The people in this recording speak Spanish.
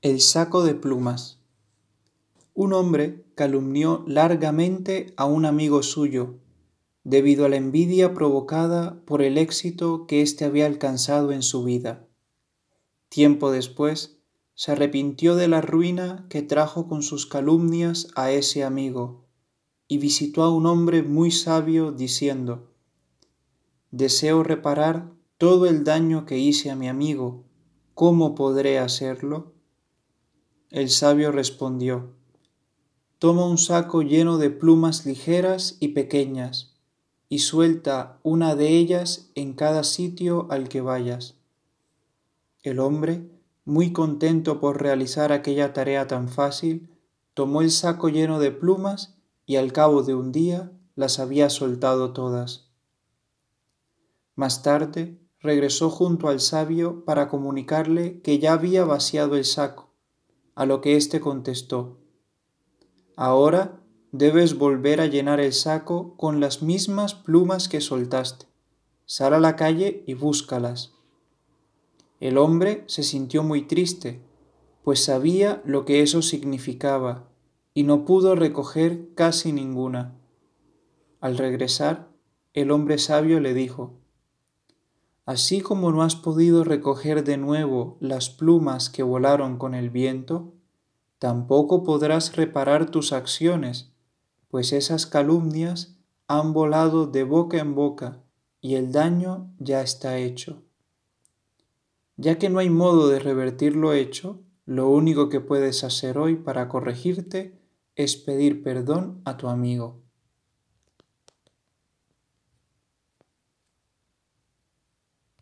El saco de plumas. Un hombre calumnió largamente a un amigo suyo, debido a la envidia provocada por el éxito que éste había alcanzado en su vida. Tiempo después, se arrepintió de la ruina que trajo con sus calumnias a ese amigo, y visitó a un hombre muy sabio diciendo, Deseo reparar todo el daño que hice a mi amigo, ¿cómo podré hacerlo? El sabio respondió, Toma un saco lleno de plumas ligeras y pequeñas, y suelta una de ellas en cada sitio al que vayas. El hombre, muy contento por realizar aquella tarea tan fácil, tomó el saco lleno de plumas y al cabo de un día las había soltado todas. Más tarde regresó junto al sabio para comunicarle que ya había vaciado el saco a lo que éste contestó, Ahora debes volver a llenar el saco con las mismas plumas que soltaste. Sal a la calle y búscalas. El hombre se sintió muy triste, pues sabía lo que eso significaba y no pudo recoger casi ninguna. Al regresar, el hombre sabio le dijo, Así como no has podido recoger de nuevo las plumas que volaron con el viento, tampoco podrás reparar tus acciones, pues esas calumnias han volado de boca en boca y el daño ya está hecho. Ya que no hay modo de revertir lo hecho, lo único que puedes hacer hoy para corregirte es pedir perdón a tu amigo.